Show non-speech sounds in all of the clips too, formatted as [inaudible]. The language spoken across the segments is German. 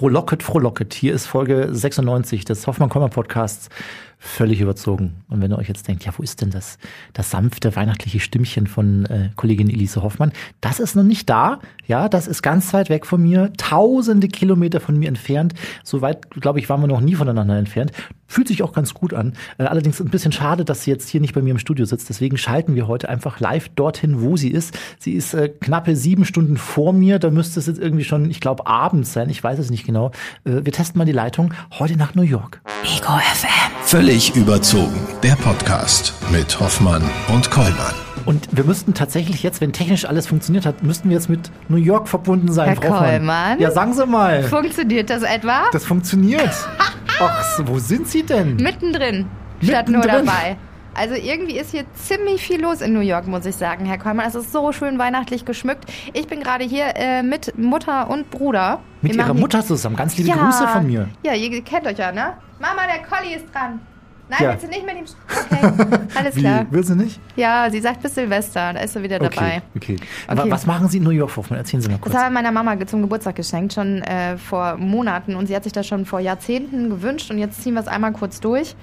Frohlocket, frohlocket. Hier ist Folge 96 des Hoffmann-Komma-Podcasts völlig überzogen. Und wenn ihr euch jetzt denkt, ja, wo ist denn das, das sanfte weihnachtliche Stimmchen von äh, Kollegin Elise Hoffmann? Das ist noch nicht da. Ja, das ist ganz weit weg von mir, tausende Kilometer von mir entfernt. So weit, glaube ich, waren wir noch nie voneinander entfernt. Fühlt sich auch ganz gut an. Äh, allerdings ein bisschen schade, dass sie jetzt hier nicht bei mir im Studio sitzt. Deswegen schalten wir heute einfach live dorthin, wo sie ist. Sie ist äh, knappe sieben Stunden vor mir. Da müsste es jetzt irgendwie schon, ich glaube, abends sein. Ich weiß es nicht genau. Äh, wir testen mal die Leitung heute nach New York. Ego FM. Völlig überzogen. Der Podcast mit Hoffmann und Kollmann. Und wir müssten tatsächlich jetzt, wenn technisch alles funktioniert hat, müssten wir jetzt mit New York verbunden sein, Herr Frau Hoffmann. Kollmann? Ja, sagen Sie mal. Funktioniert das etwa? Das funktioniert. [laughs] Ach, wo sind Sie denn? Mittendrin, statt nur Mittendrin? dabei. Also irgendwie ist hier ziemlich viel los in New York, muss ich sagen, Herr Kollmann. Es ist so schön weihnachtlich geschmückt. Ich bin gerade hier äh, mit Mutter und Bruder. Mit Wir Ihrer Mutter zusammen. Ganz liebe ja. Grüße von mir. Ja, ihr kennt euch ja, ne? Mama, der Colli ist dran. Nein, Ja. willst du nicht mit ihm? Okay, [laughs] alles Wie? klar. Will sie nicht? Ja, sie sagt bis Silvester, da ist sie wieder dabei. Okay, okay. Aber Okay. was machen Sie in New York, Hoffmann? Erzählen Sie mal kurz. Das habe ich meiner Mama zum Geburtstag geschenkt, schon äh, vor Monaten. Und sie hat sich das schon vor Jahrzehnten gewünscht. Und jetzt ziehen wir es einmal kurz durch.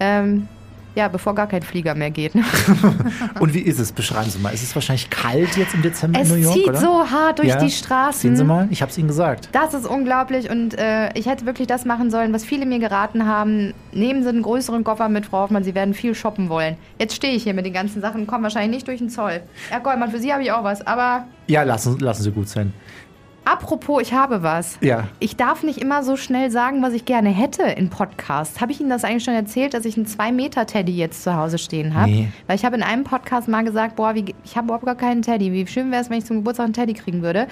Ähm, ja, bevor gar kein Flieger mehr geht. Ne? [laughs] Und wie ist es? Beschreiben Sie mal. Ist es wahrscheinlich kalt jetzt im Dezember Es in New York, zieht oder? so hart durch Ja? die Straßen. Sehen Sie mal, ich habe es Ihnen gesagt. Das ist unglaublich und äh, ich hätte wirklich das machen sollen, was viele mir geraten haben. Nehmen Sie einen größeren Koffer mit, Frau Hoffmann, Sie werden viel shoppen wollen. Jetzt stehe ich hier mit den ganzen Sachen und komme wahrscheinlich nicht durch den Zoll. Herr Goldmann, für Sie habe ich auch was, aber Ja, lassen, lassen Sie gut sein. Apropos, ich habe was. Ja. Ich darf nicht immer so schnell sagen, was ich gerne hätte in Podcasts. Habe ich Ihnen das eigentlich schon erzählt, dass ich einen 2-Meter-Teddy jetzt zu Hause stehen habe? Nee. Weil ich habe in einem Podcast mal gesagt, boah, wie, ich habe überhaupt gar keinen Teddy. Wie schön wäre es, wenn ich zum Geburtstag einen Teddy kriegen würde.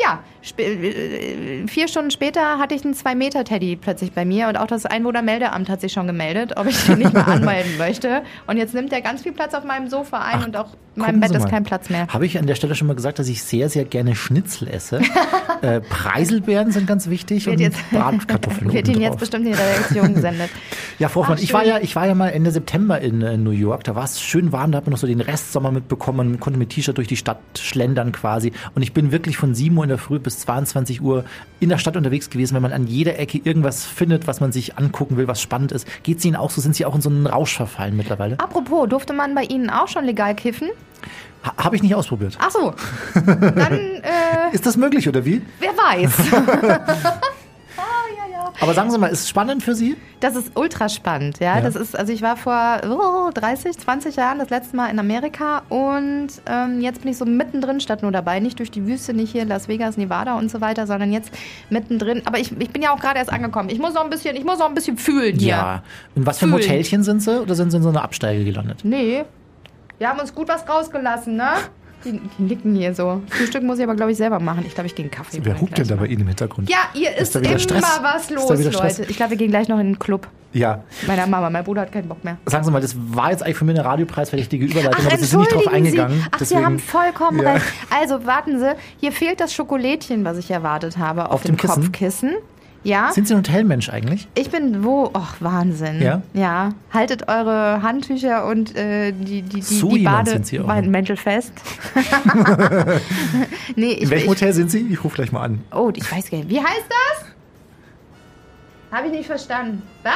Ja, äh, vier Stunden später hatte ich einen 2-Meter-Teddy plötzlich bei mir und auch das Einwohnermeldeamt hat sich schon gemeldet, ob ich den nicht mehr [laughs] anmelden möchte. Und jetzt nimmt er ganz viel Platz auf meinem Sofa ein Ach, und auch meinem Bett ist kein Platz mehr. Habe ich an der Stelle schon mal gesagt, dass ich sehr, sehr gerne Schnitzel esse. [laughs] äh, Preiselbeeren sind ganz wichtig Wird und jetzt- Bratkartoffeln [laughs] Wird Ihnen jetzt bestimmt in die Redaktion [laughs] gesendet. Ja, Frau Ach, ich war ja, ich war ja mal Ende September in, äh, New York. Da war es schön warm, da hat man noch so den Restsommer mitbekommen, konnte mit T-Shirt durch die Stadt schlendern quasi. Und ich bin wirklich von 7 Uhr in der Früh bis 22 Uhr in der Stadt unterwegs gewesen, wenn man an jeder Ecke irgendwas findet, was man sich angucken will, was spannend ist. Geht es Ihnen auch so? Sind Sie auch in so einen Rausch verfallen mittlerweile? Apropos, durfte man bei Ihnen auch schon legal kiffen? Ha Habe ich nicht ausprobiert. Ach so, dann, äh, Ist das möglich oder wie? wer weiß. [laughs] [laughs] Aber sagen Sie mal, ist es spannend für Sie? Das ist ultra spannend, ja. Ja. Das ist, also ich war vor oh, 30, 20 Jahren das letzte Mal in Amerika und ähm, jetzt bin ich so mittendrin statt nur dabei. Nicht durch die Wüste, nicht hier in Las Vegas, Nevada und so weiter, sondern jetzt mittendrin. Aber ich, ich bin ja auch gerade erst angekommen. Ich muss noch ein bisschen, ich muss noch ein bisschen fühlen hier. Ja. In was für einem Fühlen. Hotelchen sind Sie oder sind Sie in so einer Absteige gelandet? Nee. Wir haben uns gut was rausgelassen, ne? Die, die nicken hier so. Frühstück muss ich aber, glaube ich, selber machen. Ich glaube, ich gehe einen Kaffee Wer hupt denn da bei Ihnen im Hintergrund? Ja, ihr ist, wieder immer Stress? was Ist los? Leute. Ich glaube, wir gehen gleich noch in den Club. Ja. Meiner Mama. Mein Bruder hat keinen Bock mehr. Sagen Sie mal, das war jetzt eigentlich für mich eine radiopreisverdächtige Überleitung, Ach, aber Sie sind nicht drauf eingegangen. Sie. Ach, Sie haben vollkommen Ja. recht. Also, warten Sie. Hier fehlt das Schokolädchen, was ich erwartet habe, auf, Auf dem, dem Kissen? Kopfkissen. Ja. Sind Sie ein Hotelmensch eigentlich? Ich bin wo? Och, Wahnsinn. Ja? Ja. Haltet eure Handtücher und äh, die, die, die, So die jemand sind Sie auch. Bademäntel fest. [laughs] nee, ich, In welchem ich, Hotel sind Sie? Ich rufe gleich mal an. Oh, ich weiß gar nicht. Wie heißt das? Habe ich nicht verstanden. Was?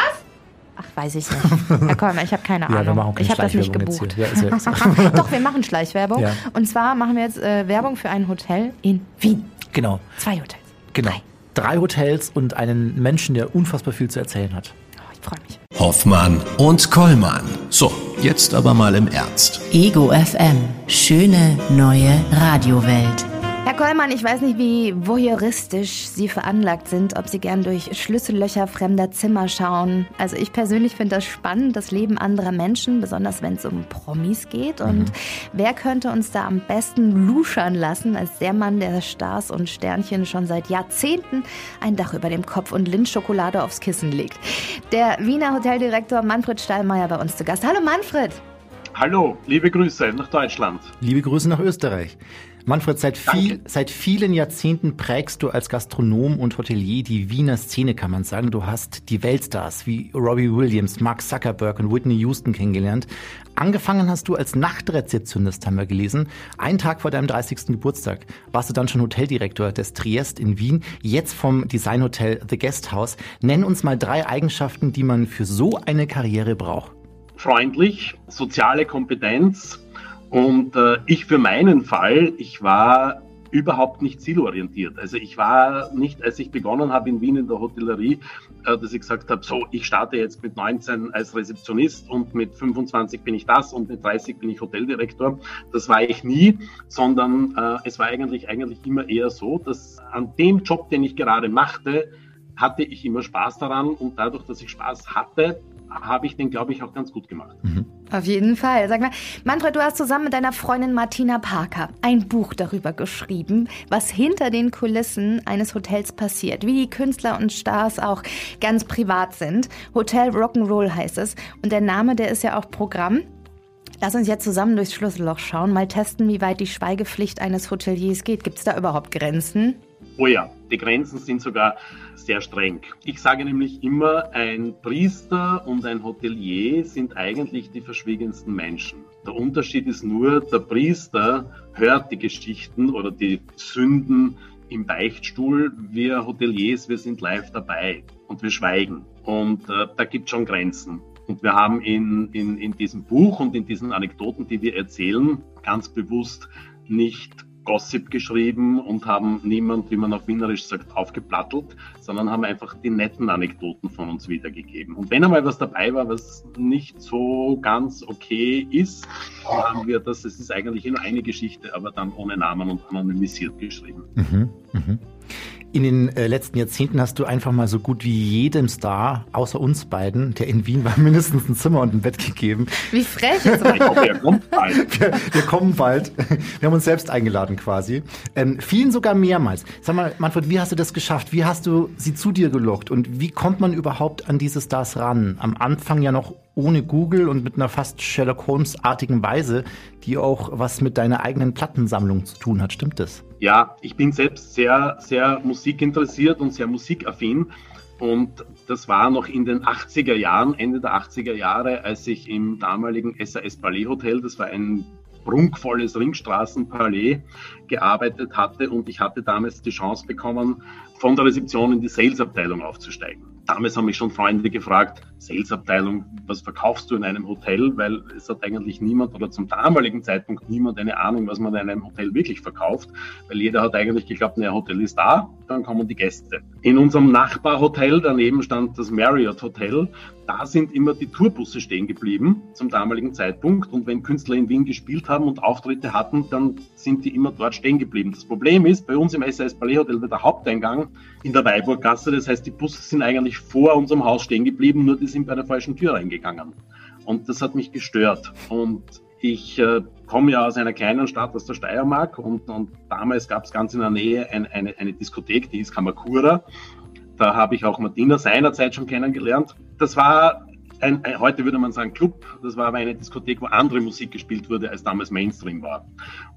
Ach, weiß ich nicht. Ja, komm, ich habe keine [laughs] Ja, wir Ahnung. keine ich habe das nicht gebucht. Ja, [laughs] Doch, wir machen Schleichwerbung. Ja. Und zwar machen wir jetzt äh, Werbung für ein Hotel in Wien. Genau, Zwei Hotels. genau. Drei. Drei Hotels und einen Menschen, der unfassbar viel zu erzählen hat. Oh, ich freue mich. Hoffmann und Kollmann. So, jetzt aber mal im Ernst. Ego FM. Schöne neue Radiowelt. Herr Kollmann, ich weiß nicht, wie voyeuristisch Sie veranlagt sind, ob Sie gern durch Schlüssellöcher fremder Zimmer schauen. Also ich persönlich finde das spannend, das Leben anderer Menschen, besonders wenn es um Promis geht. Und wer könnte uns da am besten luschern lassen, als der Mann, der Stars und Sternchen schon seit Jahrzehnten ein Dach über dem Kopf und Lindschokolade aufs Kissen legt? Der Wiener Hoteldirektor Manfred Stallmeier bei uns zu Gast. Hallo Manfred! Hallo, liebe Grüße nach Deutschland. Liebe Grüße nach Österreich. Manfred, seit, viel, seit vielen Jahrzehnten prägst du als Gastronom und Hotelier die Wiener Szene, kann man sagen. Du hast die Weltstars wie Robbie Williams, Mark Zuckerberg und Whitney Houston kennengelernt. Angefangen hast du als Nachtrezeptionist, haben wir gelesen. Einen Tag vor deinem 30. Geburtstag warst du dann schon Hoteldirektor des Triest in Wien, jetzt vom Designhotel The Guest House. Nenn uns mal drei Eigenschaften, die man für so eine Karriere braucht. Freundlich, soziale Kompetenz und äh, ich für meinen Fall, ich war überhaupt nicht zielorientiert. Also ich war nicht, als ich begonnen habe in Wien in der Hotellerie, äh, dass ich gesagt habe, so, ich starte jetzt mit 19 als Rezeptionist und mit 25 bin ich das und mit 30 bin ich Hoteldirektor. Das war ich nie, sondern äh, es war eigentlich, eigentlich immer eher so, dass an dem Job, den ich gerade machte, hatte ich immer Spaß daran und dadurch, dass ich Spaß hatte, habe ich den, glaube ich, auch ganz gut gemacht. Mhm. Auf jeden Fall. Sag mal, Manfred, du hast zusammen mit deiner Freundin Martina Parker ein Buch darüber geschrieben, was hinter den Kulissen eines Hotels passiert, wie die Künstler und Stars auch ganz privat sind. Hotel Rock'n'Roll heißt es. Und der Name, der ist ja auch Programm. Lass uns jetzt zusammen durchs Schlüsselloch schauen, mal testen, wie weit die Schweigepflicht eines Hoteliers geht. Gibt es da überhaupt Grenzen? Oh ja, die Grenzen sind sogar sehr streng. Ich sage nämlich immer, ein Priester und ein Hotelier sind eigentlich die verschwiegensten Menschen. Der Unterschied ist nur, der Priester hört die Geschichten oder die Sünden im Beichtstuhl. Wir Hoteliers, wir sind live dabei und wir schweigen. Und äh, da gibt es schon Grenzen. Und wir haben in, in, in diesem Buch und in diesen Anekdoten, die wir erzählen, ganz bewusst nicht Gossip geschrieben und haben niemand, wie man auf Wienerisch sagt, aufgeplattelt, sondern haben einfach die netten Anekdoten von uns wiedergegeben. Und wenn einmal was dabei war, was nicht so ganz okay ist, haben wir das, es ist eigentlich nur eine Geschichte, aber dann ohne Namen und anonymisiert geschrieben. Mhm, mh. In den äh, letzten Jahrzehnten hast du einfach mal so gut wie jedem Star, außer uns beiden, der in Wien war, [laughs] mindestens ein Zimmer und ein Bett gegeben. Wie frech jetzt. ich hoffe, er kommt bald. [laughs] Wir, wir, kommen bald. Wir haben uns selbst eingeladen quasi. Ähm, vielen sogar mehrmals. Sag mal, Manfred, wie hast du das geschafft? Wie hast du sie zu dir gelockt? Und wie kommt man überhaupt an diese Stars ran? Am Anfang ja noch ohne Google und mit einer fast Sherlock Holmes-artigen Weise, die auch was mit deiner eigenen Plattensammlung zu tun hat. Stimmt das? Ja, ich bin selbst sehr, sehr musikinteressiert und sehr musikaffin. Und das war noch in den 80er Jahren, Ende der 80er Jahre, als ich im damaligen SAS Palais Hotel, das war ein prunkvolles Ringstraßenpalais, gearbeitet hatte. Und ich hatte damals die Chance bekommen, von der Rezeption in die Salesabteilung aufzusteigen damals haben mich schon Freunde gefragt, Salesabteilung, was verkaufst du in einem Hotel? Weil es hat eigentlich niemand oder zum damaligen Zeitpunkt niemand eine Ahnung, was man in einem Hotel wirklich verkauft, weil jeder hat eigentlich geglaubt, ein Hotel ist da, dann kommen die Gäste. In unserem Nachbarhotel daneben stand das Marriott Hotel da sind immer die Tourbusse stehen geblieben zum damaligen Zeitpunkt. Und wenn Künstler in Wien gespielt haben und Auftritte hatten, dann sind die immer dort stehen geblieben. Das Problem ist, bei uns im SAS Palais Hotel wird der Haupteingang in der Weiburggasse. Das heißt, die Busse sind eigentlich vor unserem Haus stehen geblieben, nur die sind bei der falschen Tür reingegangen. Und das hat mich gestört. Und ich äh, komme ja aus einer kleinen Stadt, aus der Steiermark. Und, und damals gab es ganz in der Nähe ein, eine, eine Diskothek, die ist Kamakura. Da habe ich auch Martina seinerzeit schon kennengelernt. Das war ein, heute würde man sagen Club, das war aber eine Diskothek, wo andere Musik gespielt wurde, als damals Mainstream war.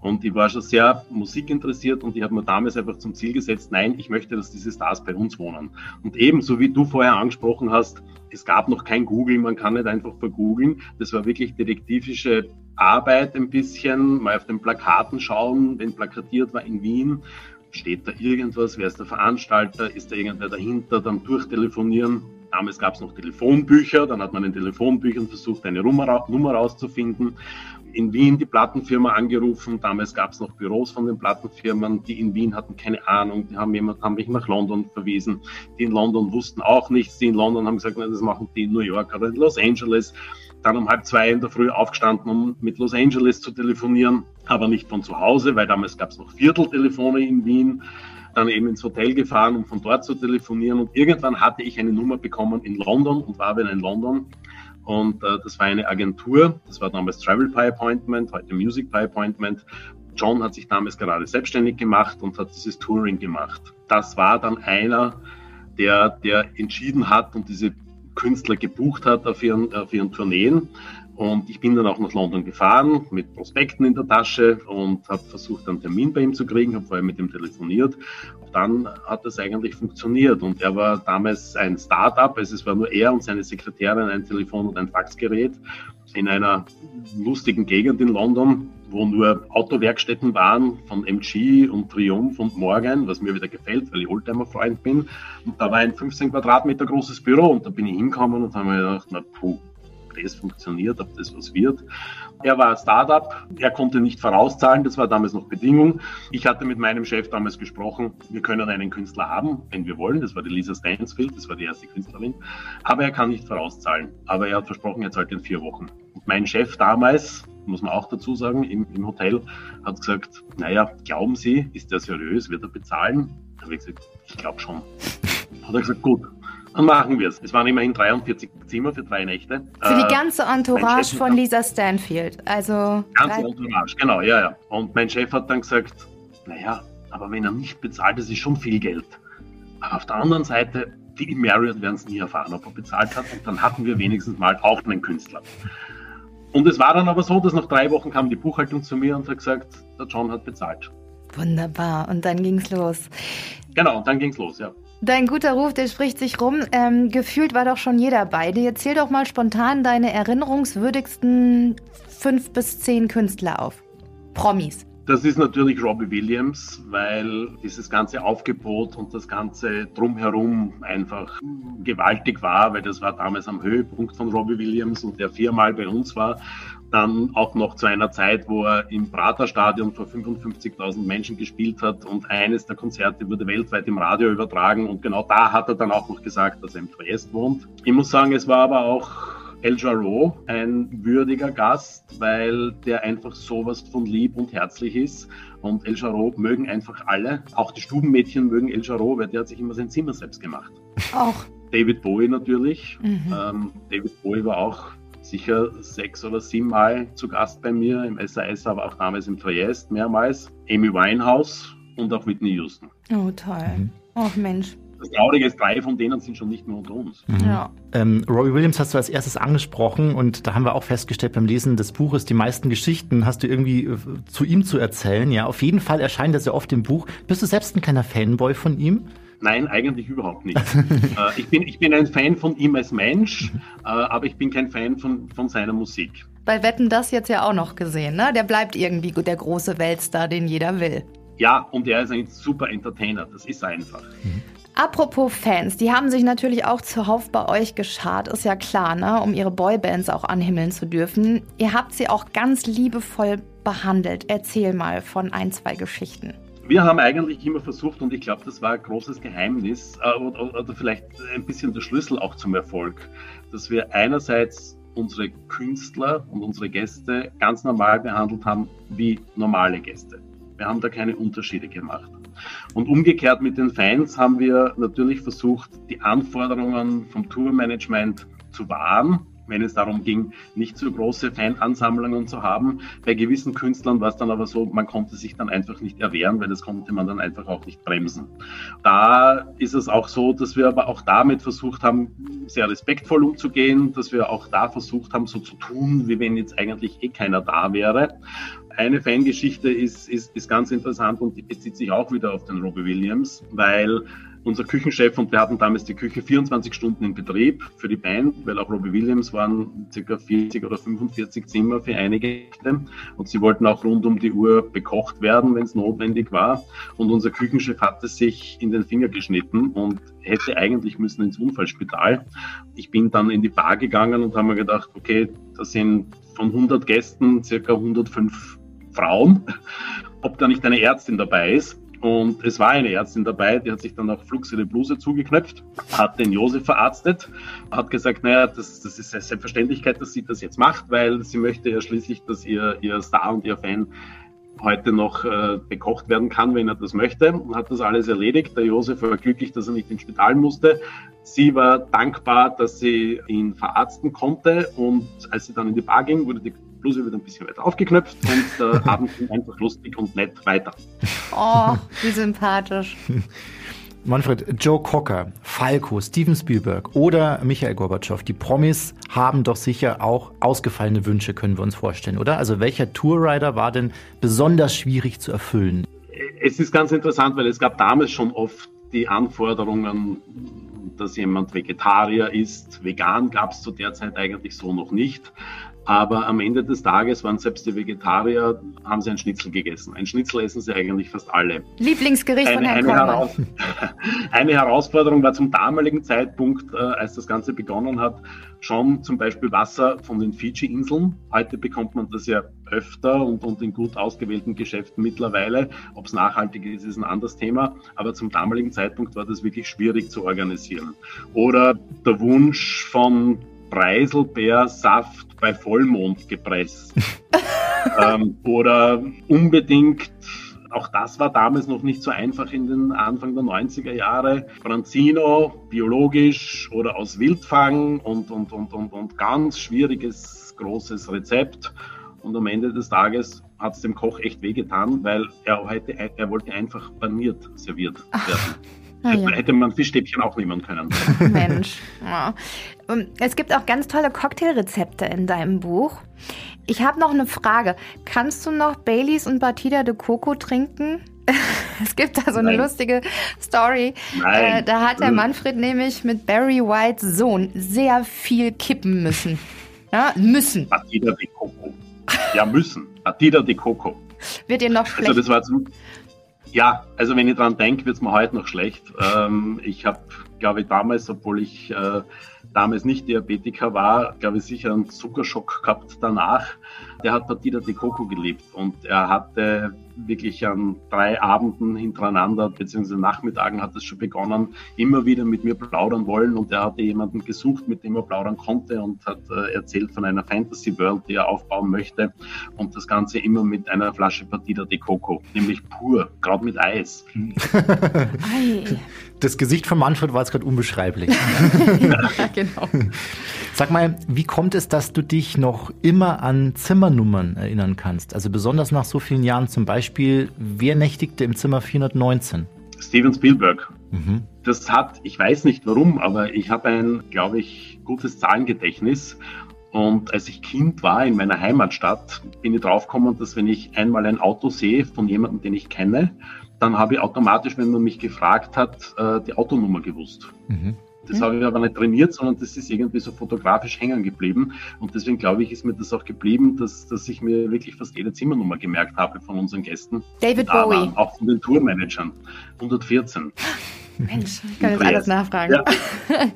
Und ich war schon sehr musikinteressiert und ich habe mir damals einfach zum Ziel gesetzt, nein, ich möchte, dass diese Stars bei uns wohnen. Und ebenso wie du vorher angesprochen hast, es gab noch kein Google, man kann nicht einfach vergoogeln. Das war wirklich detektivische Arbeit ein bisschen, mal auf den Plakaten schauen, wenn plakatiert war in Wien Steht da irgendwas? Wer ist der Veranstalter? Ist da irgendwer dahinter? Dann durchtelefonieren. Damals gab es noch Telefonbücher, dann hat man in Telefonbüchern versucht, eine Nummer, rauszufinden. In Wien die Plattenfirma angerufen, damals gab es noch Büros von den Plattenfirmen, die in Wien hatten keine Ahnung, die haben, jemand, haben mich nach London verwiesen. Die in London wussten auch nichts, die in London haben gesagt, das machen die in New York oder in Los Angeles dann um halb zwei in der Früh aufgestanden, um mit Los Angeles zu telefonieren, aber nicht von zu Hause, weil damals gab es noch Vierteltelefone in Wien. Dann eben ins Hotel gefahren, um von dort zu telefonieren. Und irgendwann hatte ich eine Nummer bekommen in London und war wieder in London. Und äh, das war eine Agentur, das war damals Travel Pie Appointment, heute Music Pie Appointment. John hat sich damals gerade selbstständig gemacht und hat dieses Touring gemacht. Das war dann einer, der, der entschieden hat und diese Künstler gebucht hat auf ihren, auf ihren Tourneen. Und ich bin dann auch nach London gefahren mit Prospekten in der Tasche und habe versucht, einen Termin bei ihm zu kriegen, habe vorher mit ihm telefoniert. Dann hat das eigentlich funktioniert. Und er war damals ein Start-up, also es war nur er und seine Sekretärin, ein Telefon und ein Faxgerät in einer lustigen Gegend in London, wo nur Autowerkstätten waren von MG und Triumph und Morgan, was mir wieder gefällt, weil ich Oldtimer-Freund bin. Und da war ein 15 Quadratmeter großes Büro und da bin ich hingekommen und habe mir gedacht, na puh, das funktioniert, ob das was wird. Er war Startup, er konnte nicht vorauszahlen, das war damals noch Bedingung. Ich hatte mit meinem Chef damals gesprochen, wir können einen Künstler haben, wenn wir wollen. Das war die Lisa Stansfield, das war die erste Künstlerin. Aber er kann nicht vorauszahlen. Aber er hat versprochen, er zahlt in vier Wochen. Und mein Chef damals, muss man auch dazu sagen, im, im Hotel, hat gesagt, naja, glauben Sie, ist der seriös, wird er bezahlen? Da habe ich gesagt, ich glaube schon. [laughs] Hat er gesagt, gut, [laughs] machen wir es. Es waren immerhin 43 Zimmer für drei Nächte. Für die äh, ganze Entourage von Lisa Stanfield. Also ganze Entourage, genau, ja, ja. Und mein Chef hat dann gesagt, naja, aber wenn er nicht bezahlt, das ist schon viel Geld. Aber auf der anderen Seite, die Marriott werden es nie erfahren, ob er bezahlt hat. Und dann hatten wir wenigstens mal auch einen Künstler. Und es war dann aber so, dass nach drei Wochen kam die Buchhaltung zu mir und hat gesagt, der John hat bezahlt. Wunderbar. Und dann ging es los. Genau, und dann ging es los, ja. Dein guter Ruf, der spricht sich rum. Ähm, gefühlt war doch schon jeder bei dir. Zähl doch mal spontan deine erinnerungswürdigsten fünf bis zehn Künstler auf. Promis. Das ist natürlich Robbie Williams, weil dieses ganze Aufgebot und das ganze Drumherum einfach gewaltig war, weil das war damals am Höhepunkt von Robbie Williams und der viermal bei uns war dann auch noch zu einer Zeit, wo er im Praterstadion vor 55.000 Menschen gespielt hat und eines der Konzerte wurde weltweit im Radio übertragen und genau da hat er dann auch noch gesagt, dass er im Triest wohnt. Ich muss sagen, es war aber auch El Jarreau ein würdiger Gast, weil der einfach sowas von lieb und herzlich ist. Und El Jarreau mögen einfach alle. Auch die Stubenmädchen mögen El Jarreau, weil der hat sich immer sein Zimmer selbst gemacht. Auch. David Bowie natürlich. Mhm. Ähm, David Bowie war auch sicher sechs oder sieben Mal zu Gast bei mir im SAS, aber auch damals im Triest mehrmals. Amy Winehouse und auch Whitney Houston. Oh, toll. Mhm. Oh, Mensch. Das Traurige ist, drei von denen sind schon nicht mehr unter uns. Mhm. Ja. Ähm, Robbie Williams hast du als erstes angesprochen und da haben wir auch festgestellt beim Lesen des Buches, die meisten Geschichten hast du irgendwie äh, zu ihm zu erzählen. Ja, auf jeden Fall erscheint er sehr oft im Buch. Bist du selbst ein kleiner Fanboy von ihm? Nein, eigentlich überhaupt nicht. [laughs] äh, ich, bin, ich bin ein Fan von ihm als Mensch, äh, aber ich bin kein Fan von, von seiner Musik. Bei Wetten das jetzt ja auch noch gesehen, ne? Der bleibt irgendwie der große Weltstar, den jeder will. Ja, und er ist ein super Entertainer, das ist einfach. Mhm. Apropos Fans, die haben sich natürlich auch zuhauf bei euch geschart, ist ja klar, ne? um ihre Boybands auch anhimmeln zu dürfen. Ihr habt sie auch ganz liebevoll behandelt. Erzähl mal von ein, zwei Geschichten. Wir haben eigentlich immer versucht, und ich glaube, das war ein großes Geheimnis äh, oder, oder vielleicht ein bisschen der Schlüssel auch zum Erfolg, dass wir einerseits unsere Künstler und unsere Gäste ganz normal behandelt haben wie normale Gäste. Wir haben da keine Unterschiede gemacht. Und umgekehrt mit den Fans haben wir natürlich versucht, die Anforderungen vom Tourmanagement zu wahren wenn es darum ging, nicht so große Fanansammlungen zu haben. Bei gewissen Künstlern war es dann aber so, man konnte sich dann einfach nicht erwehren, weil das konnte man dann einfach auch nicht bremsen. Da ist es auch so, dass wir aber auch damit versucht haben, sehr respektvoll umzugehen, dass wir auch da versucht haben, so zu tun, wie wenn jetzt eigentlich eh keiner da wäre. Eine Fangeschichte ist, ist, ist ganz interessant und die bezieht sich auch wieder auf den Robbie Williams, weil unser Küchenchef und wir hatten damals die Küche 24 Stunden in Betrieb für die Band, weil auch Robbie Williams waren ca. 40 oder 45 Zimmer für einige und sie wollten auch rund um die Uhr bekocht werden, wenn es notwendig war. Und unser Küchenchef hatte sich in den Finger geschnitten und hätte eigentlich müssen ins Unfallspital. Ich bin dann in die Bar gegangen und habe mir gedacht, okay, da sind von 100 Gästen circa 105 Frauen, ob da nicht eine Ärztin dabei ist. Und es war eine Ärztin dabei, die hat sich dann auch flugs ihre Bluse zugeknöpft, hat den Josef verarztet, hat gesagt, naja, das, das ist eine Selbstverständlichkeit, dass sie das jetzt macht, weil sie möchte ja schließlich, dass ihr, ihr Star und ihr Fan heute noch äh, bekocht werden kann, wenn er das möchte. Und hat das alles erledigt. Der Josef war glücklich, dass er nicht ins Spital musste. Sie war dankbar, dass sie ihn verarzten konnte. Und als sie dann in die Bar ging, wurde die Bluse wird ein bisschen weiter aufgeknöpft und der Abend ging einfach lustig und nett weiter. Oh, wie sympathisch. [laughs] Manfred, Joe Cocker, Falco, Steven Spielberg oder Michael Gorbatschow, die Promis haben doch sicher auch ausgefallene Wünsche, können wir uns vorstellen, oder? Also welcher Tourrider war denn besonders schwierig zu erfüllen? Es ist ganz interessant, weil es gab damals schon oft die Anforderungen, dass jemand Vegetarier ist. Vegan gab es zu der Zeit eigentlich so noch nicht. Aber am Ende des Tages waren selbst die Vegetarier, haben sie ein Schnitzel gegessen. Ein Schnitzel essen sie eigentlich fast alle. Lieblingsgericht eine, von Herrn eine, Heraus [laughs] eine Herausforderung war zum damaligen Zeitpunkt, äh, als das Ganze begonnen hat, schon zum Beispiel Wasser von den Fidschi-Inseln. Heute bekommt man das ja öfter und, und in gut ausgewählten Geschäften mittlerweile. Ob es nachhaltig ist, ist ein anderes Thema. Aber zum damaligen Zeitpunkt war das wirklich schwierig zu organisieren. Oder der Wunsch von Preiselbeersaft bei Vollmond gepresst. [laughs] ähm, oder unbedingt auch das war damals noch nicht so einfach in den Anfang der 90er Jahre. Franzino, biologisch oder aus Wildfang und, und, und, und, und ganz schwieriges, großes Rezept. Und am Ende des Tages hat es dem Koch echt wehgetan, weil er, heute, er wollte einfach paniert serviert werden. Ah, ja. Hätte man Fischstäbchen auch nehmen können. [laughs] Mensch. Ja. Es gibt auch ganz tolle Cocktailrezepte in deinem Buch. Ich habe noch eine Frage. Kannst du noch Baileys und Batida de Coco trinken? [laughs] es gibt da so eine Nein. lustige Story. Äh, da hat der Manfred nämlich mit Barry Whites Sohn sehr viel kippen müssen. Ja, müssen. Batida de Coco. Ja, müssen. Batida de Coco. Wird dir noch schlecht? Also das war zum, ja, also wenn ich dran denke, wird es mir heute noch schlecht. Ähm, ich habe, glaube ich, damals, obwohl ich äh, damals nicht Diabetiker war, glaube ich, sicher einen Zuckerschock gehabt danach. Der hat Partida de Coco gelebt und er hatte wirklich an drei Abenden hintereinander, beziehungsweise Nachmittagen hat es schon begonnen, immer wieder mit mir plaudern wollen und er hatte jemanden gesucht, mit dem er plaudern konnte und hat äh, erzählt von einer Fantasy World, die er aufbauen möchte und das Ganze immer mit einer Flasche Partida de Coco, nämlich pur, gerade mit Eis. [laughs] das Gesicht von Manfred war jetzt gerade unbeschreiblich. [laughs] ja, genau. Sag mal, wie kommt es, dass du dich noch immer an Zimmernummern erinnern kannst? Also besonders nach so vielen Jahren zum Beispiel, wer nächtigte im Zimmer 419? Steven Spielberg. Mhm. Das hat, ich weiß nicht warum, aber ich habe ein, glaube ich, gutes Zahlengedächtnis. Und als ich Kind war in meiner Heimatstadt, bin ich draufgekommen, dass wenn ich einmal ein Auto sehe von jemandem, den ich kenne, dann habe ich automatisch, wenn man mich gefragt hat, äh, die Autonummer gewusst. Mhm. Das habe ich aber nicht trainiert, sondern das ist irgendwie so fotografisch hängen geblieben. Und deswegen glaube ich, ist mir das auch geblieben, dass, dass ich mir wirklich fast jede Zimmernummer gemerkt habe von unseren Gästen. David Bowie. Auch von den Tourmanagern. 114. Mensch, [laughs] ich kann jetzt alles nachfragen. Ja. [laughs]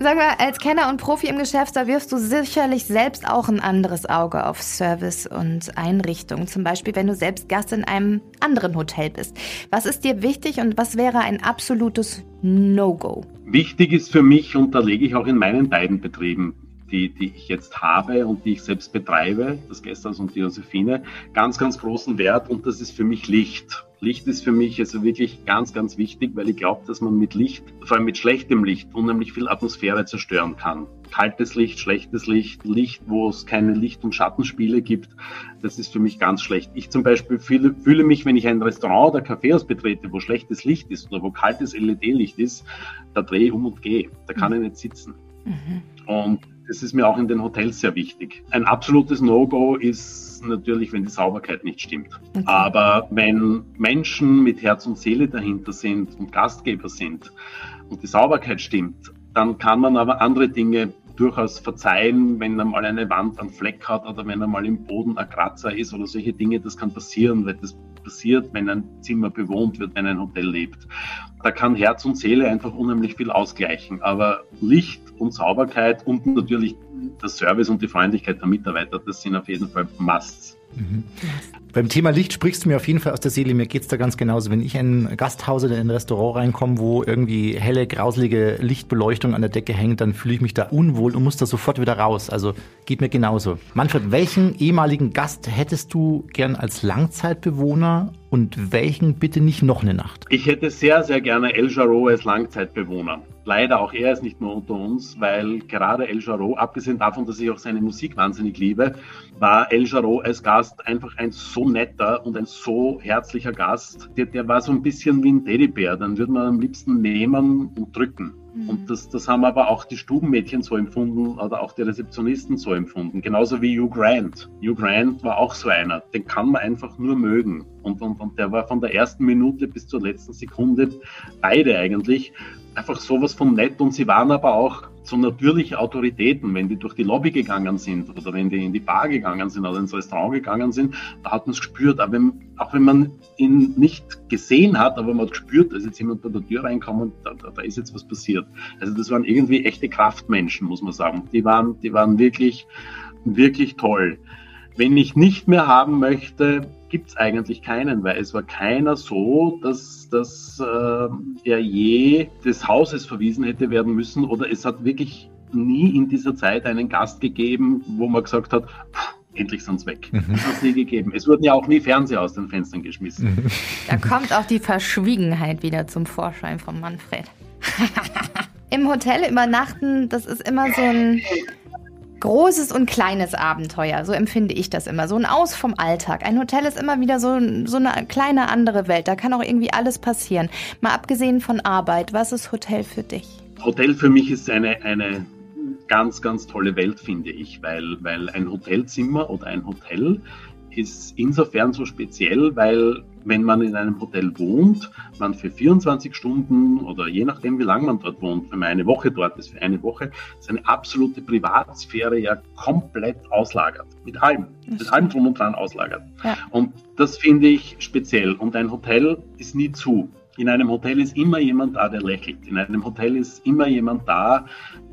Sag mal, als Kenner und Profi im Geschäft, da wirfst du sicherlich selbst auch ein anderes Auge auf Service und Einrichtung. Zum Beispiel, wenn du selbst Gast in einem anderen Hotel bist. Was ist dir wichtig und was wäre ein absolutes No-Go? Wichtig ist für mich, und da lege ich auch in meinen beiden Betrieben die, die ich jetzt habe und die ich selbst betreibe, das Gästhaus und die Josephine, ganz, ganz großen Wert und das ist für mich Licht. Licht ist für mich also wirklich ganz, ganz wichtig, weil ich glaube, dass man mit Licht, vor allem mit schlechtem Licht, unheimlich viel Atmosphäre zerstören kann. Kaltes Licht, schlechtes Licht, Licht, wo es keine Licht- und Schattenspiele gibt, das ist für mich ganz schlecht. Ich zum Beispiel fühle, fühle mich, wenn ich ein Restaurant oder Kaffeehaus betrete, wo schlechtes Licht ist oder wo kaltes LED-Licht ist, da drehe ich um und gehe. Da kann ich nicht sitzen. Mhm. Und das ist mir auch in den Hotels sehr wichtig. Ein absolutes No-Go ist natürlich, wenn die Sauberkeit nicht stimmt. Okay. Aber wenn Menschen mit Herz und Seele dahinter sind und Gastgeber sind und die Sauberkeit stimmt, dann kann man aber andere Dinge durchaus verzeihen, wenn einmal eine Wand einen Fleck hat oder wenn einmal im Boden ein Kratzer ist oder solche Dinge. Das kann passieren, weil das passiert, wenn ein Zimmer bewohnt wird, wenn ein Hotel lebt. Da kann Herz und Seele einfach unheimlich viel ausgleichen. Aber Licht und Sauberkeit und natürlich der Service und die Freundlichkeit der Mitarbeiter, das sind auf jeden Fall Musts. Mhm. Beim Thema Licht sprichst du mir auf jeden Fall aus der Seele. Mir geht's da ganz genauso. Wenn ich in ein Gasthaus oder in ein Restaurant reinkomme, wo irgendwie helle, grauselige Lichtbeleuchtung an der Decke hängt, dann fühle ich mich da unwohl und muss da sofort wieder raus. Also geht mir genauso. Manfred, welchen ehemaligen Gast hättest du gern als Langzeitbewohner und welchen bitte nicht noch eine Nacht? Ich hätte sehr, sehr gerne El Jarreau als Langzeitbewohner. Leider auch er ist nicht mehr unter uns, weil gerade El Jarreau, abgesehen davon, dass ich auch seine Musik wahnsinnig liebe, war El Jarreau als Gast einfach ein so netter und ein so herzlicher Gast. Der, der war so ein bisschen wie ein Teddybär, dann würde man am liebsten nehmen und drücken. Mhm. Und das, das haben aber auch die Stubenmädchen so empfunden oder auch die Rezeptionisten so empfunden. Genauso wie Hugh Grant. Hugh Grant war auch so einer. Den kann man einfach nur mögen. Und, und, und der war von der ersten Minute bis zur letzten Sekunde, beide eigentlich, einfach sowas von nett. Und sie waren aber auch so natürliche Autoritäten, wenn die durch die Lobby gegangen sind oder wenn die in die Bar gegangen sind oder ins Restaurant gegangen sind, da hat man es gespürt. Aber wenn, auch wenn man ihn nicht gesehen hat, aber man hat gespürt, dass jetzt jemand bei der Tür reinkommt, da, da, da ist jetzt was passiert. Also das waren irgendwie echte Kraftmenschen, muss man sagen. Die waren, die waren wirklich, wirklich toll. Wenn ich nicht mehr haben möchte, gibt es eigentlich keinen, weil es war keiner so, dass, dass äh, er je des Hauses verwiesen hätte werden müssen oder es hat wirklich nie in dieser Zeit einen Gast gegeben, wo man gesagt hat, endlich sind sie weg. Mhm. Das hat es nie gegeben. Es wurden ja auch nie Fernseher aus den Fenstern geschmissen. Mhm. Da kommt auch die Verschwiegenheit wieder zum Vorschein von Manfred. [laughs] Im Hotel übernachten, das ist immer so ein großes und kleines Abenteuer. So empfinde ich das immer. So ein Aus vom Alltag. Ein Hotel ist immer wieder so, so eine kleine andere Welt. Da kann auch irgendwie alles passieren. Mal abgesehen von Arbeit, was ist Hotel für dich? Hotel für mich ist eine, eine ganz, ganz tolle Welt, finde ich, weil, weil ein Hotelzimmer oder ein Hotel ist insofern so speziell, weil wenn man in einem Hotel wohnt, man für 24 Stunden oder je nachdem, wie lange man dort wohnt, wenn man eine Woche dort ist, für eine Woche, seine absolute Privatsphäre ja komplett auslagert. Mit allem, mit allem drum und dran auslagert. Ja. Und das finde ich speziell. Und ein Hotel ist nie zu. In einem Hotel ist immer jemand da, der lächelt. In einem Hotel ist immer jemand da,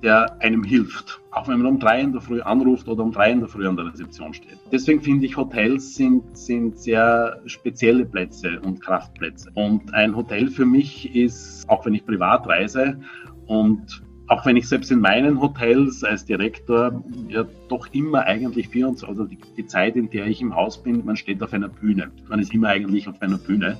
der einem hilft. Auch wenn man um drei in der Früh anruft oder um drei in der Früh an der Rezeption steht. Deswegen finde ich, Hotels sind, sind sehr spezielle Plätze und Kraftplätze. Und ein Hotel für mich ist, auch wenn ich privat reise und auch wenn ich selbst in meinen Hotels als Direktor ja doch immer eigentlich 24, also die, die Zeit, in der ich im Haus bin, man steht auf einer Bühne. Man ist immer eigentlich auf einer Bühne.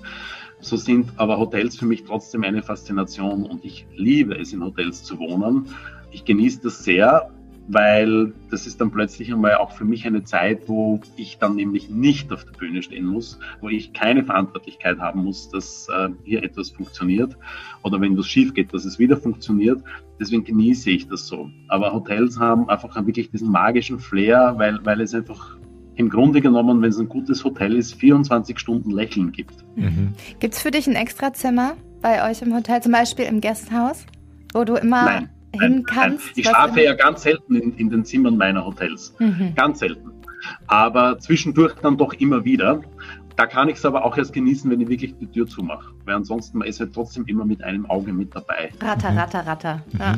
So sind aber Hotels für mich trotzdem eine Faszination und ich liebe es, in Hotels zu wohnen. Ich genieße das sehr, weil das ist dann plötzlich einmal auch für mich eine Zeit, wo ich dann nämlich nicht auf der Bühne stehen muss, wo ich keine Verantwortlichkeit haben muss, dass äh, hier etwas funktioniert oder wenn was schief geht, dass es wieder funktioniert. Deswegen genieße ich das so. Aber Hotels haben einfach wirklich diesen magischen Flair, weil, weil es einfach im Grunde genommen, wenn es ein gutes Hotel ist, 24 Stunden Lächeln gibt. Mhm. Gibt es für dich ein Extrazimmer bei euch im Hotel, zum Beispiel im Gasthaus, wo du immer nein, hin nein, kannst? Nein. Ich schlafe ja ganz selten in, in, den Zimmern meiner Hotels. Mhm. Ganz selten. Aber zwischendurch dann doch immer wieder. Da kann ich es aber auch erst genießen, wenn ich wirklich die Tür zumache. Weil ansonsten man ist halt trotzdem immer mit einem Auge mit dabei. Ratter, mhm. ratter, ratter. Ja.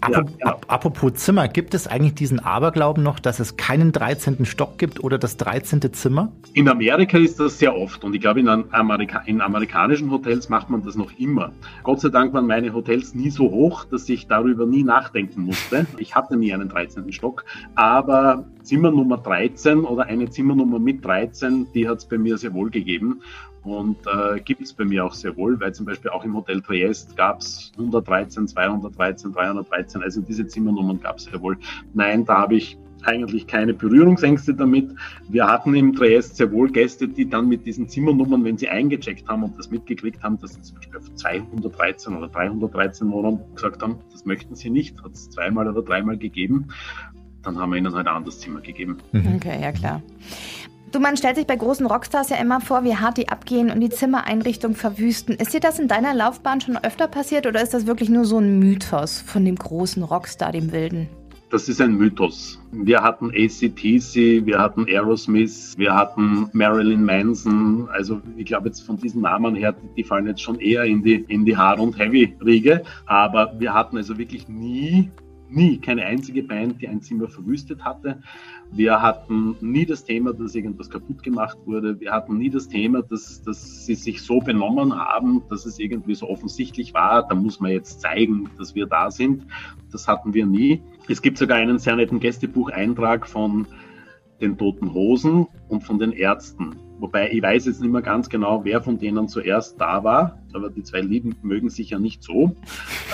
Apropos, ja, genau. apropos Zimmer, gibt es eigentlich diesen Aberglauben noch, dass es keinen 13. Stock gibt oder das 13. Zimmer? In Amerika ist das sehr oft und ich glaube, in, Amerika in amerikanischen Hotels macht man das noch immer. Gott sei Dank waren meine Hotels nie so hoch, dass ich darüber nie nachdenken musste. Ich hatte nie einen 13. Stock, aber Zimmer Nummer 13 oder eine Zimmernummer mit 13, die hat es bei mir sehr wohl gegeben und äh, gibt es bei mir auch sehr wohl, weil zum Beispiel auch im Hotel Triest gab es 113, 213, 313, also diese Zimmernummern gab es sehr wohl. Nein, da habe ich eigentlich keine Berührungsängste damit. Wir hatten im Triest sehr wohl Gäste, die dann mit diesen Zimmernummern, wenn sie eingecheckt haben und das mitgekriegt haben, dass sie zum Beispiel auf 213 oder 313 Wohnungen gesagt haben, das möchten sie nicht, hat es zweimal oder dreimal gegeben dann haben wir ihnen halt ein anderes Zimmer gegeben. Mhm. Okay, ja klar. Du, man stellt sich bei großen Rockstars ja immer vor, wie hart die abgehen und die Zimmereinrichtung verwüsten. Ist dir das in deiner Laufbahn schon öfter passiert oder ist das wirklich nur so ein Mythos von dem großen Rockstar, dem Wilden? Das ist ein Mythos. Wir hatten ACTC, wir hatten Aerosmith, wir hatten Marilyn Manson. Also ich glaube jetzt von diesen Namen her, die fallen jetzt schon eher in die, in die Hard- und Heavy-Riege. Aber wir hatten also wirklich nie nie, keine einzige Band, die ein Zimmer verwüstet hatte. Wir hatten nie das Thema, dass irgendwas kaputt gemacht wurde. Wir hatten nie das Thema, dass, dass sie sich so benommen haben, dass es irgendwie so offensichtlich war, da muss man jetzt zeigen, dass wir da sind. Das hatten wir nie. Es gibt sogar einen sehr netten Gästebucheintrag von den Toten Hosen und von den Ärzten Wobei ich weiß jetzt nicht mehr ganz genau, wer von denen zuerst da war, aber die zwei Lieben mögen sich ja nicht so.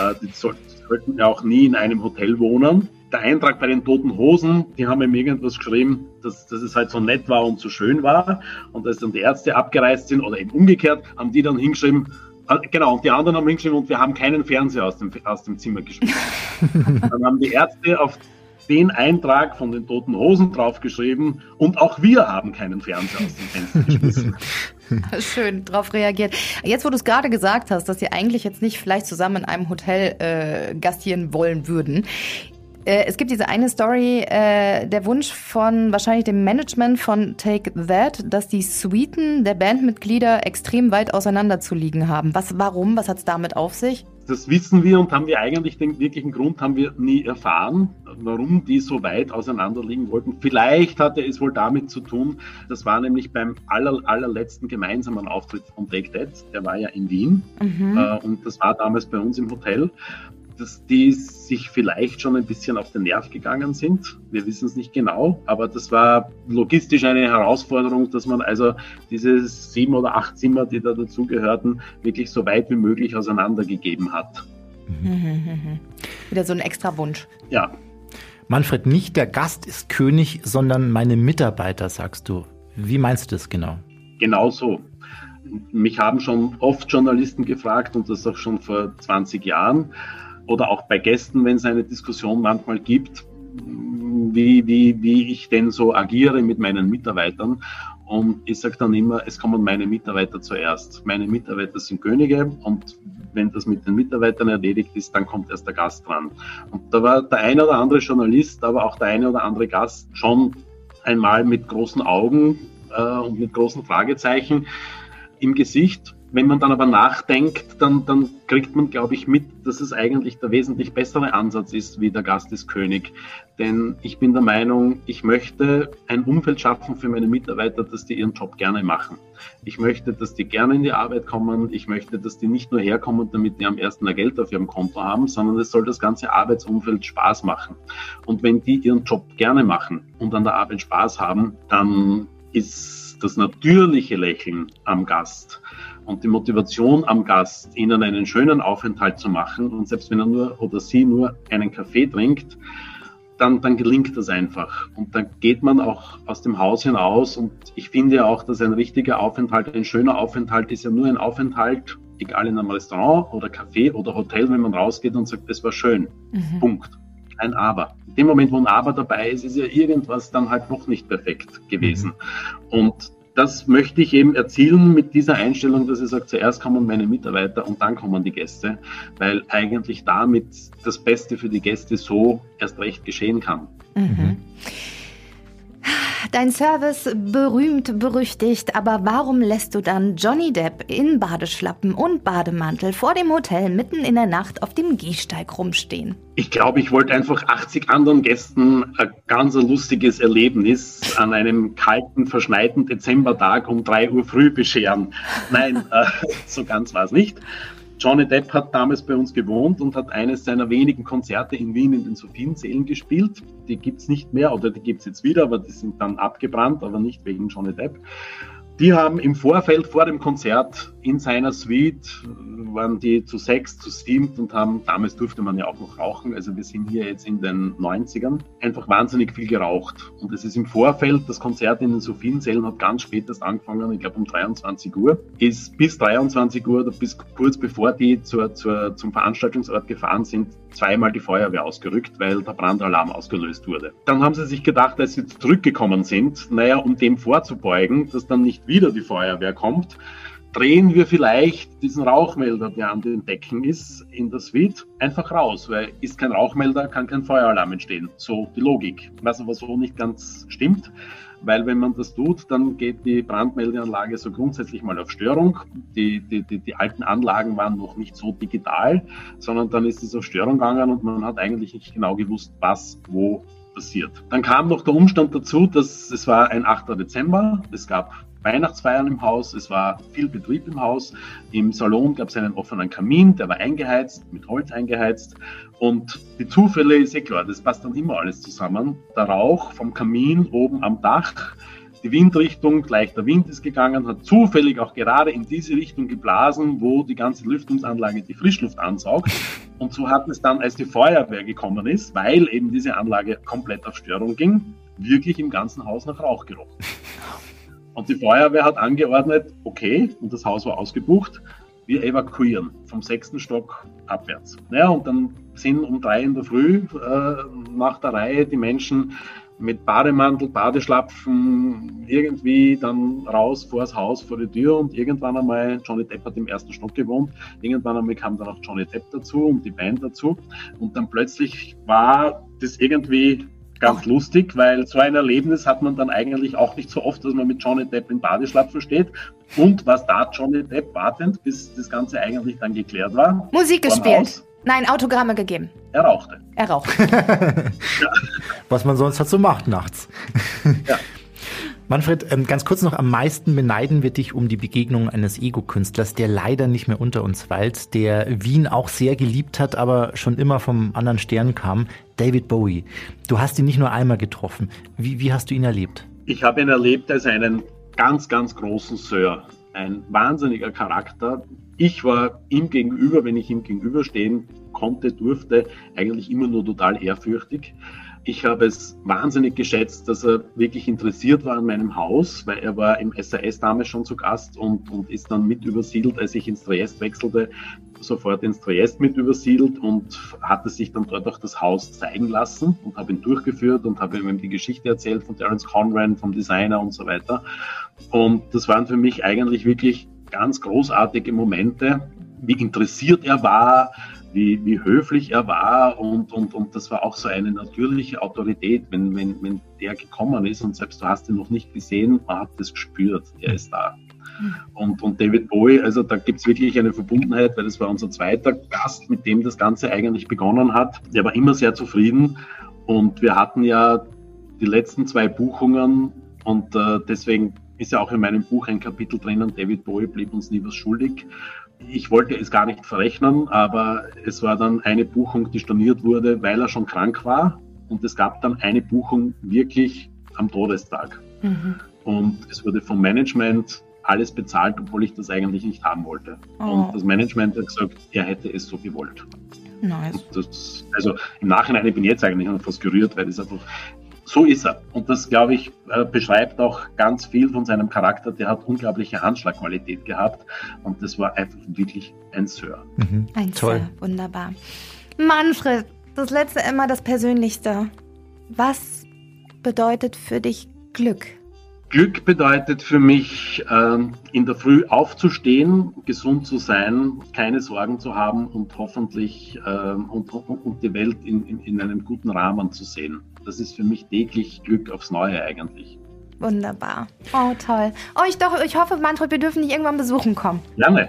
Äh, die sollten ja auch nie in einem Hotel wohnen. Der Eintrag bei den Toten Hosen, die haben ihm irgendwas geschrieben, dass, dass es halt so nett war und so schön war. Und als dann die Ärzte abgereist sind oder eben umgekehrt, haben die dann hingeschrieben, äh, Genau, und die anderen haben hingeschrieben und wir haben keinen Fernseher aus dem, aus dem Zimmer geschmissen. [laughs] dann haben die Ärzte auf den Eintrag von den Toten Hosen draufgeschrieben und auch wir haben keinen Fernseher aus dem Fenster geschmissen. [laughs] Schön drauf reagiert. Jetzt, wo du es gerade gesagt hast, dass ihr eigentlich jetzt nicht vielleicht zusammen in einem Hotel äh, gastieren wollen würden. Äh, es gibt diese eine Story, äh, der Wunsch von wahrscheinlich dem Management von Take That, dass die Suiten der Bandmitglieder extrem weit auseinander zu liegen haben. Was, warum? Was hat es damit auf sich? Das wissen wir und haben wir eigentlich den wirklichen Grund haben wir nie erfahren, warum die so weit auseinander liegen wollten. Vielleicht hatte es wohl damit zu tun, das war nämlich beim aller, allerletzten gemeinsamen Auftritt von Take That, der war ja in Wien mhm. äh, und das war damals bei uns im Hotel dass die sich vielleicht schon ein bisschen auf den Nerv gegangen sind. Wir wissen es nicht genau, aber das war logistisch eine Herausforderung, dass man also diese sieben oder acht Zimmer, die da dazugehörten, wirklich so weit wie möglich auseinandergegeben hat. Mhm. [laughs] Wieder so ein extra Wunsch. Ja. Manfred, nicht der Gast ist König, sondern meine Mitarbeiter, sagst du. Wie meinst du das genau? Genau so. Mich haben schon oft Journalisten gefragt und das auch schon vor 20 Jahren oder auch bei Gästen, wenn es eine Diskussion manchmal gibt, wie, wie, wie ich denn so agiere mit meinen Mitarbeitern. Und ich sage dann immer, es kommen meine Mitarbeiter zuerst. Meine Mitarbeiter sind Könige und wenn das mit den Mitarbeitern erledigt ist, dann kommt erst der Gast dran. Und da war der eine oder andere Journalist, aber auch der eine oder andere Gast schon einmal mit großen Augen äh, und mit großen Fragezeichen im Gesicht wenn man dann aber nachdenkt, dann, dann kriegt man, glaube ich, mit, dass es eigentlich der wesentlich bessere Ansatz ist, wie der Gast ist König. Denn ich bin der Meinung, ich möchte ein Umfeld schaffen für meine Mitarbeiter, dass die ihren Job gerne machen. Ich möchte, dass die gerne in die Arbeit kommen. Ich möchte, dass die nicht nur herkommen, damit die am ersten ein Geld auf ihrem Konto haben, sondern es soll das ganze Arbeitsumfeld Spaß machen. Und wenn die ihren Job gerne machen und an der Arbeit Spaß haben, dann ist das natürliche Lächeln am Gast und die Motivation am Gast, ihnen einen schönen Aufenthalt zu machen und selbst wenn er nur oder sie nur einen Kaffee trinkt, dann, dann gelingt das einfach. Und dann geht man auch aus dem Haus hinaus und ich finde auch, dass ein richtiger Aufenthalt, ein schöner Aufenthalt ist ja nur ein Aufenthalt, egal in einem Restaurant oder Café oder Hotel, wenn man rausgeht und sagt, das war schön. Mhm. Punkt. Ein Aber. In dem Moment, wo ein Aber dabei ist, ist ja irgendwas dann halt noch nicht perfekt gewesen. Mhm. Und das möchte ich eben erzielen mit dieser Einstellung, dass ich sage, zuerst kommen meine Mitarbeiter und dann kommen die Gäste, weil eigentlich damit das Beste für die Gäste so erst recht geschehen kann. Mhm. Dein Service berühmt, berüchtigt, aber warum lässt du dann Johnny Depp in Badeschlappen und Bademantel vor dem Hotel mitten in der Nacht auf dem Gehsteig rumstehen? Ich glaube, ich wollte einfach 80 anderen Gästen ein ganz lustiges Erlebnis an einem kalten, verschneiten Dezembertag um 3 Uhr früh bescheren. Nein, äh, [laughs] so ganz war es nicht. Johnny Depp hat damals bei uns gewohnt und hat eines seiner wenigen Konzerte in Wien in den Sophiensälen gespielt. Die gibt es nicht mehr oder die gibt es jetzt wieder, aber die sind dann abgebrannt, aber nicht wegen Johnny Depp. Die haben im Vorfeld vor dem Konzert in seiner Suite, waren die zu sechs, zu sieben und haben, damals durfte man ja auch noch rauchen, also wir sind hier jetzt in den 90ern, einfach wahnsinnig viel geraucht. Und es ist im Vorfeld, das Konzert in den Sophiensälen hat ganz spät erst angefangen, ich glaube um 23 Uhr, ist bis 23 Uhr oder bis kurz bevor die zur, zur, zum Veranstaltungsort gefahren sind, zweimal die Feuerwehr ausgerückt, weil der Brandalarm ausgelöst wurde. Dann haben sie sich gedacht, als sie zurückgekommen sind, naja, um dem vorzubeugen, dass dann nicht wieder die Feuerwehr kommt, drehen wir vielleicht diesen Rauchmelder, der an den Decken ist, in der Suite einfach raus, weil ist kein Rauchmelder, kann kein Feueralarm entstehen. So die Logik. Was aber so nicht ganz stimmt, weil wenn man das tut, dann geht die Brandmeldeanlage so grundsätzlich mal auf Störung. Die, die, die, die alten Anlagen waren noch nicht so digital, sondern dann ist es auf Störung gegangen und man hat eigentlich nicht genau gewusst, was wo passiert. Dann kam noch der Umstand dazu, dass es war ein 8. Dezember, es gab Weihnachtsfeiern im Haus, es war viel Betrieb im Haus. Im Salon gab es einen offenen Kamin, der war eingeheizt, mit Holz eingeheizt. Und die Zufälle ist eh klar, das passt dann immer alles zusammen. Der Rauch vom Kamin oben am Dach, die Windrichtung, leichter Wind ist gegangen, hat zufällig auch gerade in diese Richtung geblasen, wo die ganze Lüftungsanlage die Frischluft ansaugt. Und so hat es dann, als die Feuerwehr gekommen ist, weil eben diese Anlage komplett auf Störung ging, wirklich im ganzen Haus nach Rauch gerochen. Und die Feuerwehr hat angeordnet, okay, und das Haus war ausgebucht, wir evakuieren vom sechsten Stock abwärts. Ja, und dann sind um drei in der Früh äh, nach der Reihe die Menschen mit Bademantel, Badeschlapfen irgendwie dann raus vor das Haus, vor die Tür und irgendwann einmal, Johnny Depp hat im ersten Stock gewohnt, irgendwann einmal kam dann auch Johnny Depp dazu und die Band dazu und dann plötzlich war das irgendwie ganz lustig, weil so ein Erlebnis hat man dann eigentlich auch nicht so oft, dass man mit Johnny Depp in Badeschlapfen steht. Und was da Johnny Depp wartend, bis das Ganze eigentlich dann geklärt war. Musik gespielt. Nein, Autogramme gegeben. Er rauchte. Er rauchte. [laughs] [laughs] ja. Was man sonst halt so macht nachts. ja. Manfred, ähm, ganz kurz noch, am meisten beneiden wir dich um die Begegnung eines Ego-Künstlers, der leider nicht mehr unter uns weilt, der Wien auch sehr geliebt hat, aber schon immer vom anderen Stern kam, David Bowie. Du hast ihn nicht nur einmal getroffen. Wie, wie hast du ihn erlebt? Ich habe ihn erlebt als einen ganz, ganz großen Sir. Ein wahnsinniger Charakter. Ich war ihm gegenüber, wenn ich ihm gegenüberstehen konnte, durfte, eigentlich immer nur total ehrfürchtig. Ich habe es wahnsinnig geschätzt, dass er wirklich interessiert war an meinem Haus, weil er war im SAS damals schon zu Gast und, und ist dann mit übersiedelt, als ich ins Triest wechselte, sofort ins Triest mit übersiedelt und hatte sich dann dort auch das Haus zeigen lassen und habe ihn durchgeführt und habe ihm die Geschichte erzählt von Terence Conran, vom Designer und so weiter. Und das waren für mich eigentlich wirklich ganz großartige Momente, wie interessiert er war, wie, wie höflich er war und, und, und das war auch so eine natürliche Autorität, wenn, wenn, wenn der gekommen ist und selbst du hast ihn noch nicht gesehen, man hat das gespürt, er ist da. Und, und David Bowie, also da gibt es wirklich eine Verbundenheit, weil das war unser zweiter Gast, mit dem das Ganze eigentlich begonnen hat. Der war immer sehr zufrieden und wir hatten ja die letzten zwei Buchungen und äh, deswegen ist ja auch in meinem Buch ein Kapitel drinnen, David Bowie blieb uns nie was schuldig. Ich wollte es gar nicht verrechnen, aber es war dann eine Buchung, die storniert wurde, weil er schon krank war. Und es gab dann eine Buchung wirklich am Todestag. Mhm. Und es wurde vom Management alles bezahlt, obwohl ich das eigentlich nicht haben wollte. Oh. Und das Management hat gesagt, er hätte es so gewollt. Nice. Das, also im Nachhinein ich bin ich jetzt eigentlich noch fast gerührt, weil das einfach so ist er. Und das, glaube ich, äh, beschreibt auch ganz viel von seinem Charakter. Der hat unglaubliche Handschlagqualität gehabt. Und das war einfach wirklich ein Sir. Mhm. Ein Toll. Sir, wunderbar. Manfred, das letzte immer das Persönlichste. Was bedeutet für dich Glück? Glück bedeutet für mich, ähm, in der Früh aufzustehen, gesund zu sein, keine Sorgen zu haben und hoffentlich ähm, und, und die Welt in, in, in einem guten Rahmen zu sehen. Das ist für mich täglich Glück aufs Neue eigentlich. Wunderbar. Oh, toll. Oh, ich, doch, ich hoffe, Manfred, wir dürfen dich irgendwann besuchen kommen. Gerne,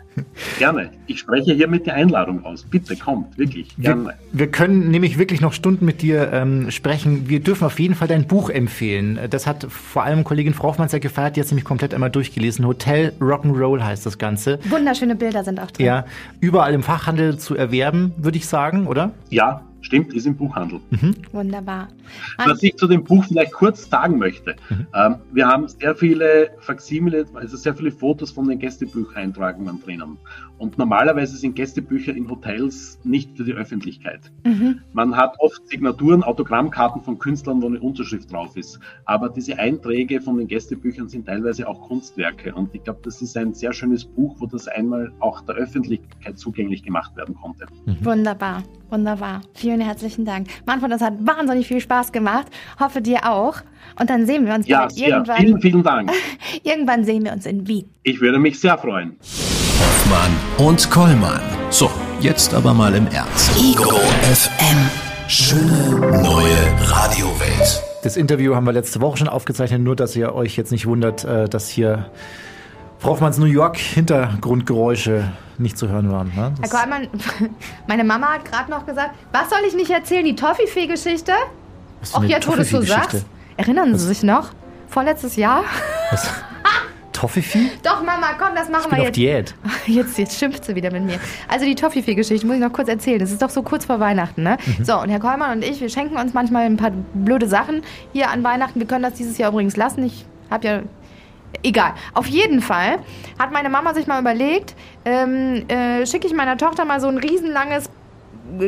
gerne. Ich spreche hiermit die Einladung aus. Bitte kommt, wirklich, gerne. Wir, wir können nämlich wirklich noch Stunden mit dir ähm, sprechen. Wir dürfen auf jeden Fall dein Buch empfehlen. Das hat vor allem Kollegin Frau Hoffmann sehr gefeiert. Die hat es nämlich komplett einmal durchgelesen. Hotel Rock'n'Roll heißt das Ganze. Wunderschöne Bilder sind auch drin. Ja, überall im Fachhandel zu erwerben, würde ich sagen, oder? Ja, Stimmt, ist im Buchhandel. Mhm. Wunderbar. Was ich zu dem Buch vielleicht kurz sagen möchte. Mhm. Ähm, wir haben sehr viele Faximile, also sehr viele Fotos von den Gästebücheintragungen drinnen. Und normalerweise sind Gästebücher in Hotels nicht für die Öffentlichkeit. Mhm. Man hat oft Signaturen, Autogrammkarten von Künstlern, wo eine Unterschrift drauf ist. Aber diese Einträge von den Gästebüchern sind teilweise auch Kunstwerke. Und ich glaube, das ist ein sehr schönes Buch, wo das einmal auch der Öffentlichkeit zugänglich gemacht werden konnte. Mhm. Wunderbar, wunderbar. Vielen herzlichen Dank. Manfred, das hat wahnsinnig viel Spaß gemacht. Hoffe dir auch. Und dann sehen wir uns ja, irgendwann. Vielen, vielen Dank. [laughs] irgendwann sehen wir uns in Wien. Ich würde mich sehr freuen. Hoffmann und Kollmann. So, jetzt aber mal im Ernst. Ego FM. Schöne neue Radiowelt. Das Interview haben wir letzte Woche schon aufgezeichnet, nur dass ihr euch jetzt nicht wundert, äh, dass hier Frau Hoffmanns New York Hintergrundgeräusche nicht zu hören waren. Ne? Herr Kollmann, [laughs] meine Mama hat gerade noch gesagt, was soll ich nicht erzählen, die Toffifee-Geschichte? Ach ja, wo du so sagst. Erinnern? Sie sich noch? Vorletztes Jahr? Was? [laughs] Toffifee? Doch, Mama, komm, das machen ich bin wir auf Diät. [laughs] Jetzt, jetzt schimpft sie wieder mit mir. Also die Toffifee-Geschichte muss ich noch kurz erzählen. Das ist doch so kurz vor Weihnachten, ne? Mhm. So, und Herr Kollmann und ich, wir schenken uns manchmal ein paar blöde Sachen hier an Weihnachten. Wir können das dieses Jahr übrigens lassen. Ich Hab ja. Egal. Auf jeden Fall hat meine Mama sich mal überlegt, ähm, äh, schicke ich meiner Tochter mal so ein riesenlanges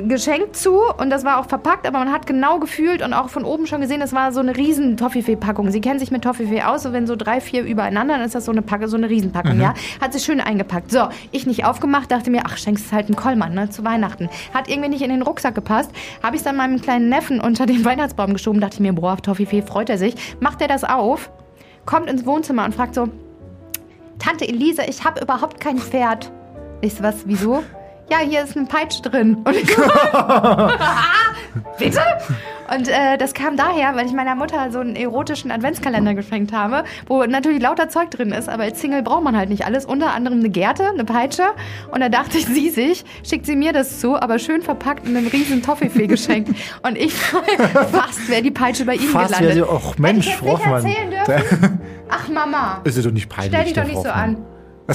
Geschenk zu und das war auch verpackt, aber man hat genau gefühlt und auch von oben schon gesehen, das war so eine riesen Toffifee-Packung. Sie kennen sich mit Toffifee aus, so wenn so drei, vier übereinander, dann ist das so eine Packe, so eine Riesenpackung, Mhm. ja. Hat sie schön eingepackt. So, ich nicht aufgemacht, dachte mir, ach, schenkst es halt einen Kollmann, ne, zu Weihnachten. Hat irgendwie nicht in den Rucksack gepasst, habe ich dann meinem kleinen Neffen unter den [laughs] Weihnachtsbaum geschoben, dachte mir, boah, auf Toffifee freut er sich. Macht er das auf, kommt ins Wohnzimmer und fragt so, Tante Elise, ich habe überhaupt kein Pferd. Ich so, was, wieso? Ja, hier ist eine Peitsche drin. Und ich so, [laughs] bitte? Und äh, das kam daher, weil ich meiner Mutter so einen erotischen Adventskalender geschenkt habe, wo natürlich lauter Zeug drin ist, aber als Single braucht man halt nicht alles. Unter anderem eine Gerte, eine Peitsche. Und da dachte ich, [laughs] sie sich, schickt sie mir das zu, aber schön verpackt in einem riesen Toffifee geschenkt. [laughs] Und ich fast wäre die Peitsche bei ihm Fast wäre gelandet. sie, ach Mensch, Hätte ich jetzt nicht erzählen Ach Mama, Ist ja doch nicht peinlich. stell dich doch nicht so an.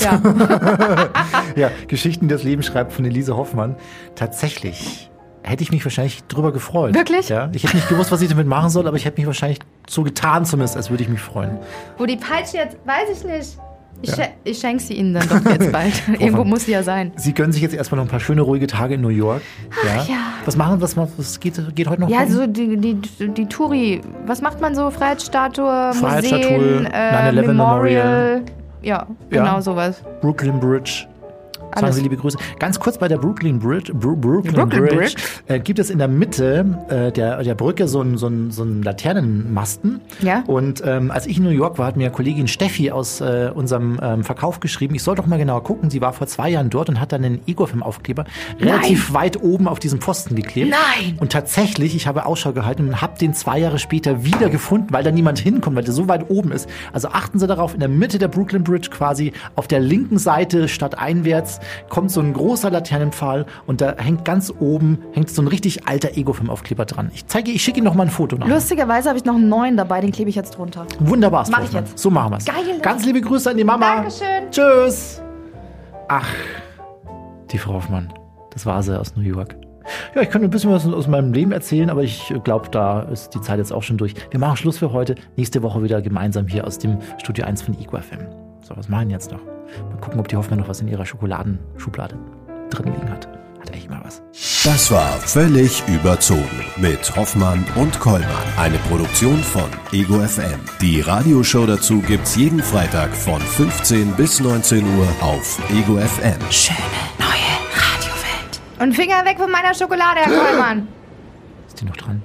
Ja. [laughs] Ja, Geschichten, die das Leben schreibt von Elise Hoffmann. Tatsächlich hätte ich mich wahrscheinlich drüber gefreut. Wirklich? Ja, ich hätte nicht gewusst, was ich damit machen soll, aber ich hätte mich wahrscheinlich so getan zumindest, als würde ich mich freuen. Wo die Peitsche jetzt, weiß ich nicht. Ich, schen- ich schenke sie Ihnen dann doch jetzt bald. [laughs] Irgendwo muss sie ja sein. Sie gönnen sich jetzt erstmal noch ein paar schöne, ruhige Tage in New York. Ja. ja. Was machen, was, was geht, geht heute noch? Ja, Ihnen? so die, die, die Touri. Was macht man so? Freiheitsstatue, Freiheitsstatue, Museen, äh, 9/11 Memorial. Memorial. Ja, genau Ja. sowas. Brooklyn Bridge. Sagen Alles. Sie liebe Grüße. Ganz kurz bei der Brooklyn Bridge, Bru Brooklyn, Brooklyn Bridge, Äh, gibt es in der Mitte äh, der, der Brücke so einen so einen- so einen Laternenmasten. Ja. Und ähm, als ich in New York war, hat mir Kollegin Steffi aus äh, unserem ähm, Verkauf geschrieben, ich soll doch mal genauer gucken. Sie war vor zwei Jahren dort und hat dann einen Igor-Film-Aufkleber relativ weit oben auf diesem Pfosten geklebt. Nein! Und tatsächlich, ich habe Ausschau gehalten und habe den zwei Jahre später wieder gefunden, weil da niemand hinkommt, weil der so weit oben ist. Also achten Sie darauf, in der Mitte der Brooklyn Bridge quasi auf der linken Seite statt einwärts kommt so ein großer Laternenpfahl und da hängt ganz oben hängt so ein richtig alter Ego-Film-Aufkleber dran. Ich zeige, ich schicke Ihnen noch mal ein Foto nach. Lustigerweise habe ich noch einen neuen dabei, den klebe ich jetzt drunter. Wunderbar, Mach ich jetzt. So machen wir's. Geil. Ganz liebe Grüße an die Mama. Dankeschön. Tschüss. Ach, die Frau Hoffmann. Das war sie aus New York. Ja, ich könnte ein bisschen was aus meinem Leben erzählen, aber ich glaube, da ist die Zeit jetzt auch schon durch. Wir machen Schluss für heute. Nächste Woche wieder gemeinsam hier aus dem Studio 1 von Igor FM. So, was machen wir jetzt noch? Mal gucken, ob die Hoffmann noch was in ihrer Schokoladenschublade drin liegen hat. Hat echt mal was. Das war völlig überzogen mit Hoffmann und Kollmann. Eine Produktion von Ego FM. Die Radioshow dazu gibt's jeden Freitag von 15 bis 19 Uhr auf Ego FM. Schöne neue Radiowelt. Und Finger weg von meiner Schokolade, Herr Kollmann. Ist die noch dran?